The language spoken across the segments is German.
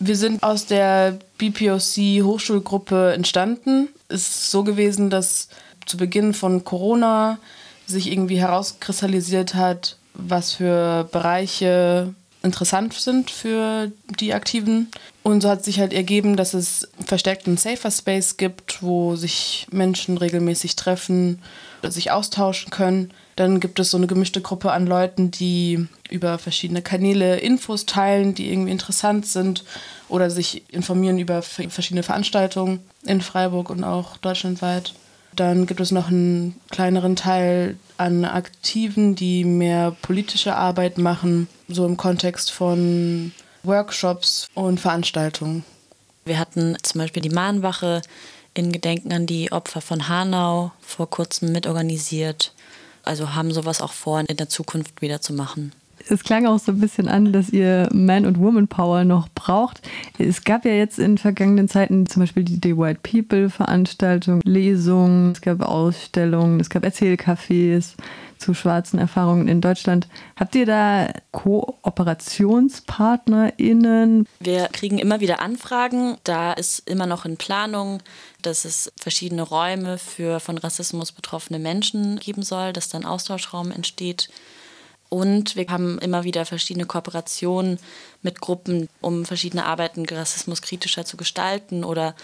Wir sind aus der BPOC Hochschulgruppe entstanden. Es ist so gewesen, dass zu Beginn von Corona sich irgendwie herauskristallisiert hat, was für Bereiche interessant sind für die Aktiven. Und so hat sich halt ergeben, dass es verstärkt einen Safer Space gibt, wo sich Menschen regelmäßig treffen, sich austauschen können. Dann gibt es so eine gemischte Gruppe an Leuten, die über verschiedene Kanäle Infos teilen, die irgendwie interessant sind oder sich informieren über verschiedene Veranstaltungen in Freiburg und auch deutschlandweit. Dann gibt es noch einen kleineren Teil an Aktiven, die mehr politische Arbeit machen, so im Kontext von Workshops und Veranstaltungen. Wir hatten zum Beispiel die Mahnwache in Gedenken an die Opfer von Hanau vor kurzem mitorganisiert. Also haben sowas auch vor, in der Zukunft wieder zu machen es klang auch so ein bisschen an, dass ihr Man- und Woman-Power noch braucht. Es gab ja jetzt in vergangenen Zeiten zum Beispiel die The White People-Veranstaltung, Lesungen, es gab Ausstellungen, es gab Erzählcafés zu schwarzen Erfahrungen in Deutschland. Habt ihr da KooperationspartnerInnen? Wir kriegen immer wieder Anfragen. Da ist immer noch in Planung, dass es verschiedene Räume für von Rassismus betroffene Menschen geben soll, dass dann Austauschraum entsteht. Und wir haben immer wieder verschiedene Kooperationen mit Gruppen, um verschiedene Arbeiten rassismuskritischer zu gestalten oder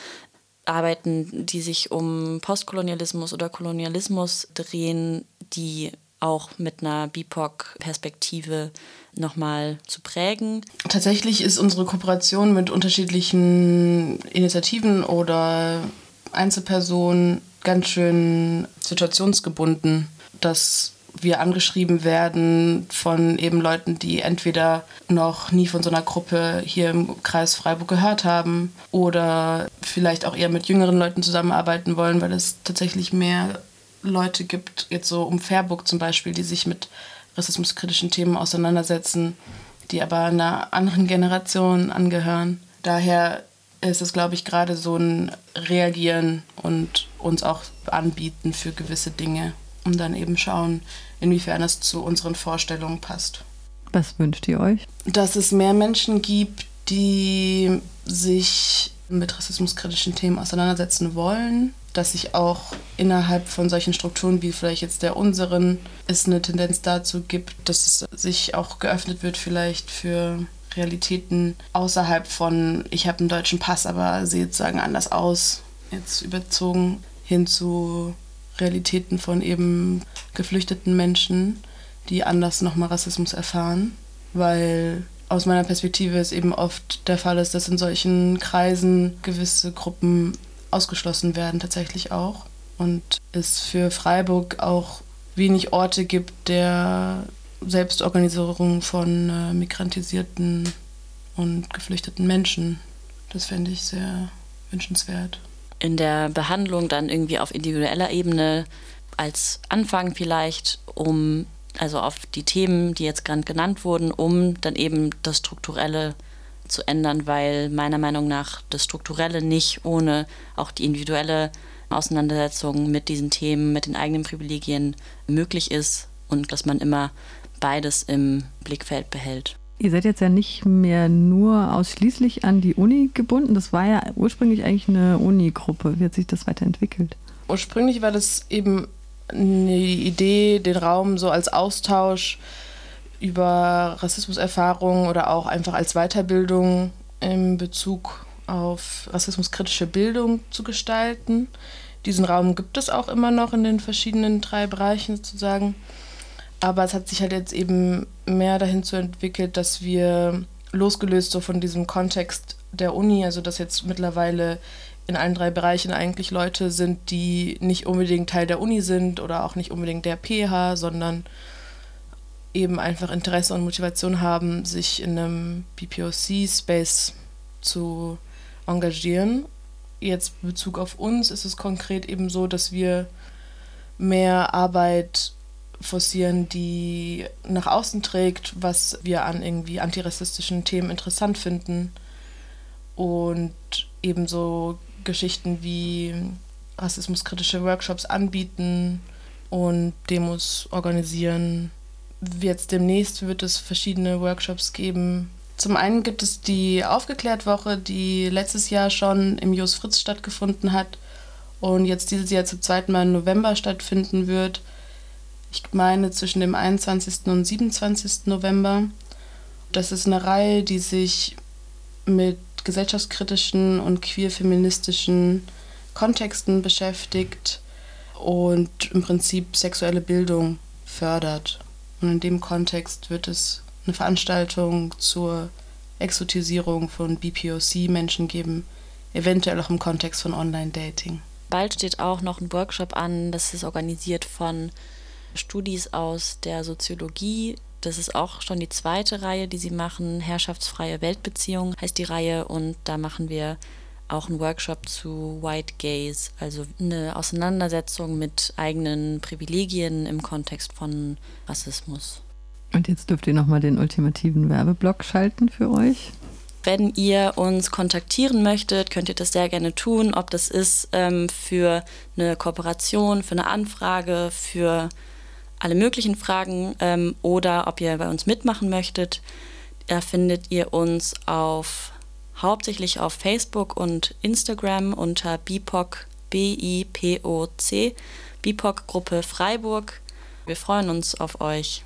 Arbeiten, die sich um Postkolonialismus oder Kolonialismus drehen, die auch mit einer BIPOC-Perspektive nochmal zu prägen. Tatsächlich ist unsere Kooperation mit unterschiedlichen Initiativen oder Einzelpersonen ganz schön situationsgebunden. Das wir angeschrieben werden von eben Leuten, die entweder noch nie von so einer Gruppe hier im Kreis Freiburg gehört haben oder vielleicht auch eher mit jüngeren Leuten zusammenarbeiten wollen, weil es tatsächlich mehr Leute gibt, jetzt so um Fairburg zum Beispiel, die sich mit rassismuskritischen Themen auseinandersetzen, die aber einer anderen Generation angehören. Daher ist es, glaube ich, gerade so ein Reagieren und uns auch anbieten für gewisse Dinge und dann eben schauen, inwiefern es zu unseren Vorstellungen passt. Was wünscht ihr euch? Dass es mehr Menschen gibt, die sich mit rassismuskritischen Themen auseinandersetzen wollen, dass sich auch innerhalb von solchen Strukturen wie vielleicht jetzt der unseren es eine Tendenz dazu gibt, dass es sich auch geöffnet wird vielleicht für Realitäten außerhalb von ich habe einen deutschen Pass, aber sehe sozusagen anders aus, jetzt überzogen hin zu Realitäten von eben geflüchteten Menschen, die anders nochmal Rassismus erfahren, weil aus meiner Perspektive es eben oft der Fall ist, dass in solchen Kreisen gewisse Gruppen ausgeschlossen werden, tatsächlich auch. Und es für Freiburg auch wenig Orte gibt der Selbstorganisierung von äh, migrantisierten und geflüchteten Menschen. Das fände ich sehr wünschenswert in der Behandlung dann irgendwie auf individueller Ebene als Anfang vielleicht, um also auf die Themen, die jetzt gerade genannt wurden, um dann eben das Strukturelle zu ändern, weil meiner Meinung nach das Strukturelle nicht ohne auch die individuelle Auseinandersetzung mit diesen Themen, mit den eigenen Privilegien möglich ist und dass man immer beides im Blickfeld behält. Ihr seid jetzt ja nicht mehr nur ausschließlich an die Uni gebunden. Das war ja ursprünglich eigentlich eine Uni-Gruppe. Wie hat sich das weiterentwickelt? Ursprünglich war das eben eine Idee, den Raum so als Austausch über Rassismuserfahrungen oder auch einfach als Weiterbildung in Bezug auf rassismuskritische Bildung zu gestalten. Diesen Raum gibt es auch immer noch in den verschiedenen drei Bereichen sozusagen. Aber es hat sich halt jetzt eben mehr dahin zu entwickelt, dass wir losgelöst so von diesem Kontext der Uni, also dass jetzt mittlerweile in allen drei Bereichen eigentlich Leute sind, die nicht unbedingt Teil der Uni sind oder auch nicht unbedingt der PH, sondern eben einfach Interesse und Motivation haben, sich in einem BPOC-Space zu engagieren. Jetzt in Bezug auf uns ist es konkret eben so, dass wir mehr Arbeit forcieren, die nach außen trägt, was wir an irgendwie antirassistischen Themen interessant finden. Und ebenso Geschichten wie rassismuskritische Workshops anbieten und Demos organisieren. Jetzt demnächst wird es verschiedene Workshops geben Zum einen gibt es die Aufgeklärtwoche, die letztes Jahr schon im Jos Fritz stattgefunden hat und jetzt dieses Jahr zum zweiten Mal im November stattfinden wird. Ich meine zwischen dem 21. und 27. November. Das ist eine Reihe, die sich mit gesellschaftskritischen und queer-feministischen Kontexten beschäftigt und im Prinzip sexuelle Bildung fördert. Und in dem Kontext wird es eine Veranstaltung zur Exotisierung von BPOC-Menschen geben, eventuell auch im Kontext von Online-Dating. Bald steht auch noch ein Workshop an, das ist organisiert von Studis aus der Soziologie. Das ist auch schon die zweite Reihe, die sie machen. Herrschaftsfreie Weltbeziehungen heißt die Reihe und da machen wir auch einen Workshop zu White Gaze, also eine Auseinandersetzung mit eigenen Privilegien im Kontext von Rassismus. Und jetzt dürft ihr nochmal den ultimativen Werbeblock schalten für euch. Wenn ihr uns kontaktieren möchtet, könnt ihr das sehr gerne tun, ob das ist ähm, für eine Kooperation, für eine Anfrage, für alle möglichen Fragen ähm, oder ob ihr bei uns mitmachen möchtet. Da findet ihr uns auf hauptsächlich auf Facebook und Instagram unter BIPOC, B-I-P-O-C, BIPOC Gruppe Freiburg. Wir freuen uns auf euch.